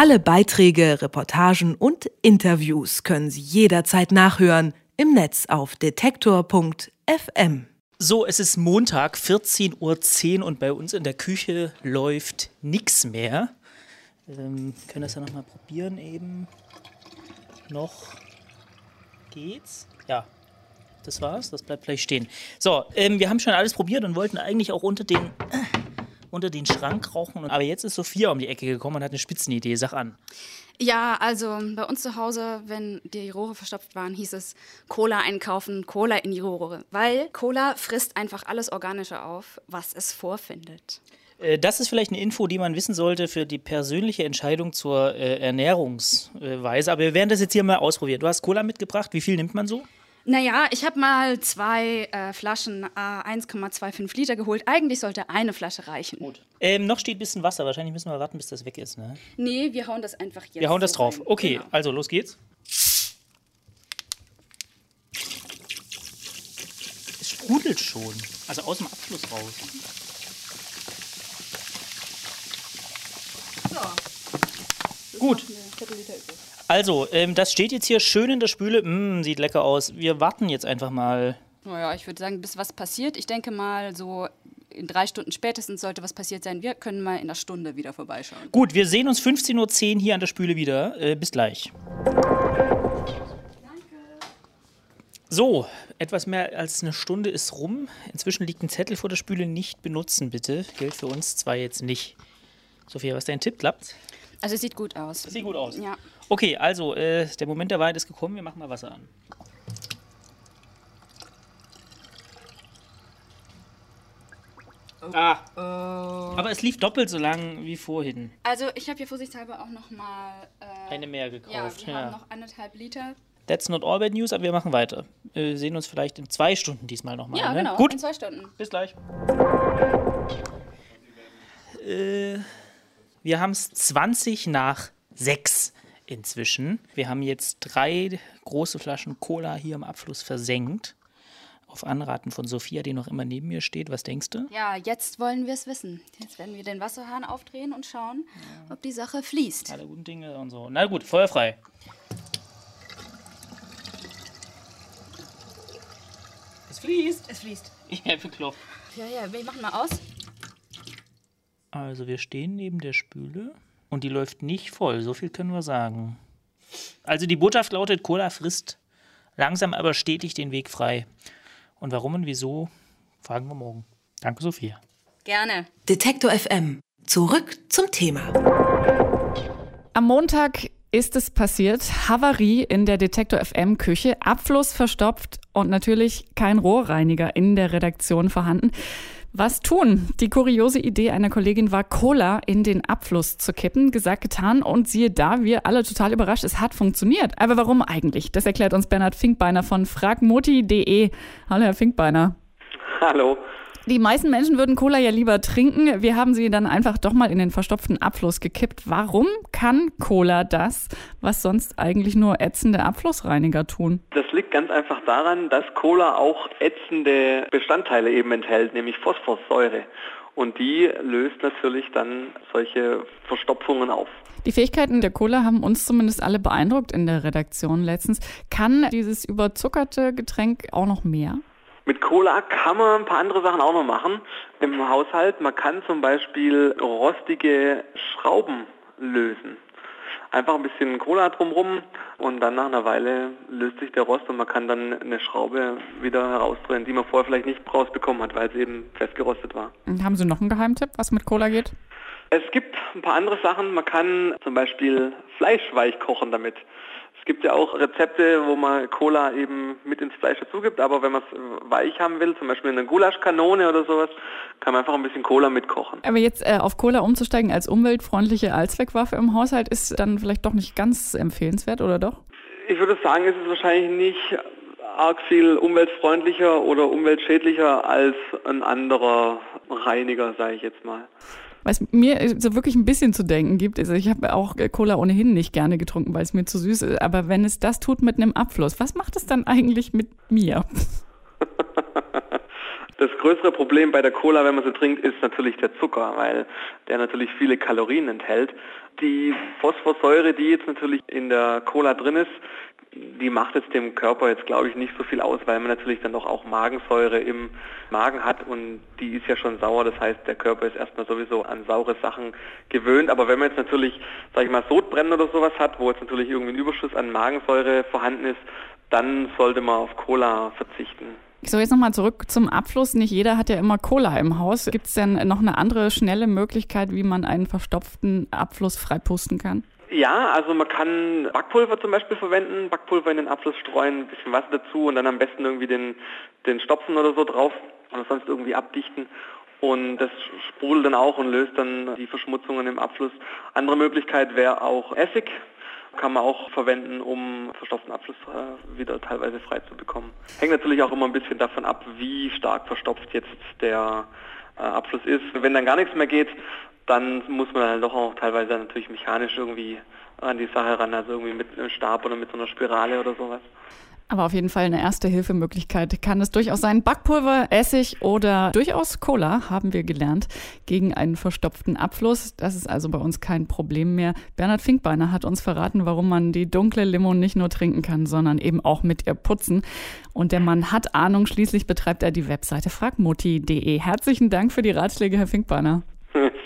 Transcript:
Alle Beiträge, Reportagen und Interviews können Sie jederzeit nachhören im Netz auf detektor.fm. So, es ist Montag, 14.10 Uhr und bei uns in der Küche läuft nichts mehr. Ähm, können das ja nochmal probieren eben. Noch geht's? Ja, das war's. Das bleibt gleich stehen. So, ähm, wir haben schon alles probiert und wollten eigentlich auch unter den, äh, unter den Schrank rauchen. Aber jetzt ist Sophia um die Ecke gekommen und hat eine Spitzenidee. Sag an. Ja, also bei uns zu Hause, wenn die Rohre verstopft waren, hieß es Cola einkaufen, Cola in die Rohre. Weil Cola frisst einfach alles Organische auf, was es vorfindet. Äh, das ist vielleicht eine Info, die man wissen sollte für die persönliche Entscheidung zur äh, Ernährungsweise. Aber wir werden das jetzt hier mal ausprobieren. Du hast Cola mitgebracht. Wie viel nimmt man so? Naja, ich habe mal zwei äh, Flaschen A 1,25 Liter geholt. Eigentlich sollte eine Flasche reichen. Gut. Ähm, noch steht ein bisschen Wasser. Wahrscheinlich müssen wir warten, bis das weg ist. Ne? Nee, wir hauen das einfach jetzt. Wir hauen das so drauf. rein. Okay, Genau. also los geht's. Es sprudelt schon. Also aus dem Abfluss raus. Gut. Also, ähm, das steht jetzt hier schön in der Spüle. Mm, sieht lecker aus. Wir warten jetzt einfach mal. Naja, ich würde sagen, bis was passiert. Ich denke mal, so in drei Stunden spätestens sollte was passiert sein. Wir können mal in einer Stunde wieder vorbeischauen. Gut, wir sehen uns 15.10 Uhr hier an der Spüle wieder. Äh, bis gleich. So, etwas mehr als eine Stunde ist rum. Inzwischen liegt ein Zettel vor der Spüle. Nicht benutzen, bitte. Gilt für uns zwar jetzt nicht. Sophia, was dein Tipp? Klappt? Also es sieht gut aus. Sieht gut aus. Ja. Okay, also, äh, der Moment der Wahrheit ist gekommen. Wir machen mal Wasser an. Ah. Aber es lief doppelt so lang wie vorhin. Also ich habe hier vorsichtshalber auch noch mal äh, Eine mehr ja, gekauft. wir Ja, haben noch anderthalb Liter. That's not all bad news, aber wir machen weiter. Äh, sehen uns vielleicht in zwei Stunden diesmal nochmal. Ja, ne? genau. Gut, In zwei Stunden. bis gleich. Äh, wir haben es 20 nach 6 inzwischen. Wir haben jetzt drei große Flaschen Cola hier im Abfluss versenkt. Auf Anraten von Sophia, die noch immer neben mir steht. Was denkst du? Ja, jetzt wollen wir es wissen. Jetzt werden wir den Wasserhahn aufdrehen und schauen, ob die Sache fließt. Alle guten Dinge und so. Na gut, feuerfrei. Es fließt. Es fließt. Ich bin bekloppt. Ja, ja, wir machen mal aus. Also wir stehen neben der Spüle und die läuft nicht voll, so viel können wir sagen. Also die Botschaft lautet, Cola frisst langsam aber stetig den Weg frei. Und warum und wieso, fragen wir morgen. Danke, Sophia. Gerne. Detektor FM. Zurück zum Thema. Am Montag ist es passiert. Havarie in der Detektor FM Küche, Abfluss verstopft und natürlich kein Rohrreiniger in der Redaktion vorhanden. Was tun? Die kuriose Idee einer Kollegin war, Cola in den Abfluss zu kippen. Gesagt, getan und siehe da, wir alle total überrascht, es hat funktioniert. Aber warum eigentlich? Das erklärt uns Bernhard Finkbeiner von fragmoti.de. Hallo, Herr Finkbeiner. Hallo. Die meisten Menschen würden Cola ja lieber trinken. Wir haben sie dann einfach doch mal in den verstopften Abfluss gekippt. Warum kann Cola das, was sonst eigentlich nur ätzende Abflussreiniger tun? Das liegt ganz einfach daran, dass Cola auch ätzende Bestandteile eben enthält, nämlich Phosphorsäure. Und die löst natürlich dann solche Verstopfungen auf. Die Fähigkeiten der Cola haben uns zumindest alle beeindruckt in der Redaktion letztens. Kann dieses überzuckerte Getränk auch noch mehr? Mit Cola kann man ein paar andere Sachen auch noch machen im Haushalt. Man kann zum Beispiel rostige Schrauben lösen. Einfach ein bisschen Cola drumrum und dann nach einer Weile löst sich der Rost und man kann dann eine Schraube wieder herausdrehen, die man vorher vielleicht nicht rausbekommen hat, weil sie eben festgerostet war. Und haben Sie noch einen Geheimtipp, was mit Cola geht? Es gibt ein paar andere Sachen. Man kann zum Beispiel Fleisch weich kochen damit. Es gibt ja auch Rezepte, wo man Cola eben mit ins Fleisch dazu gibt, aber wenn man es weich haben will, zum Beispiel in einer Gulaschkanone oder sowas, kann man einfach ein bisschen Cola mitkochen. Aber jetzt äh, auf Cola umzusteigen als umweltfreundliche Allzweckwaffe im Haushalt ist dann vielleicht doch nicht ganz empfehlenswert, oder doch? Ich würde sagen, es ist wahrscheinlich nicht arg viel umweltfreundlicher oder umweltschädlicher als ein anderer Reiniger, sage ich jetzt mal. Was mir so wirklich ein bisschen zu denken gibt, also ich habe auch Cola ohnehin nicht gerne getrunken, weil es mir zu süß ist, aber wenn es das tut mit einem Abfluss, was macht es dann eigentlich mit mir? Das größere Problem bei der Cola, wenn man sie trinkt, ist natürlich der Zucker, weil der natürlich viele Kalorien enthält. Die Phosphorsäure, die jetzt natürlich in der Cola drin ist, die macht jetzt dem Körper jetzt, glaube ich, nicht so viel aus, weil man natürlich dann doch auch Magensäure im Magen hat und die ist ja schon sauer. Das heißt, der Körper ist erstmal sowieso an saure Sachen gewöhnt. Aber wenn man jetzt natürlich, sage ich mal, Sodbrennen oder sowas hat, wo jetzt natürlich irgendwie ein Überschuss an Magensäure vorhanden ist, dann sollte man auf Cola verzichten. So, jetzt nochmal zurück zum Abfluss. Nicht jeder hat ja immer Cola im Haus. Gibt es denn noch eine andere schnelle Möglichkeit, wie man einen verstopften Abfluss freipusten kann? Ja, also man kann Backpulver zum Beispiel verwenden, Backpulver in den Abfluss streuen, ein bisschen Wasser dazu und dann am besten irgendwie den, den Stopfen oder so drauf oder sonst irgendwie abdichten. Und das sprudelt dann auch und löst dann die Verschmutzungen im Abfluss. Andere Möglichkeit wäre auch Essig. Kann man auch verwenden, um verstopften Abfluss äh, wieder teilweise frei zu bekommen. Hängt natürlich auch immer ein bisschen davon ab, wie stark verstopft jetzt der äh, Abfluss ist. Wenn dann gar nichts mehr geht, dann muss man dann doch auch teilweise natürlich mechanisch irgendwie an die Sache ran, also irgendwie mit einem Stab oder mit so einer Spirale oder sowas. Aber auf jeden Fall eine erste Hilfemöglichkeit kann es durchaus sein. Backpulver, Essig oder durchaus Cola, haben wir gelernt, gegen einen verstopften Abfluss. Das ist also bei uns kein Problem mehr. Bernhard Finkbeiner hat uns verraten, warum man die dunkle Limo nicht nur trinken kann, sondern eben auch mit ihr putzen. Und der Mann hat Ahnung. Schließlich betreibt er die Webseite fragmutti.de. Herzlichen Dank für die Ratschläge, Herr Finkbeiner.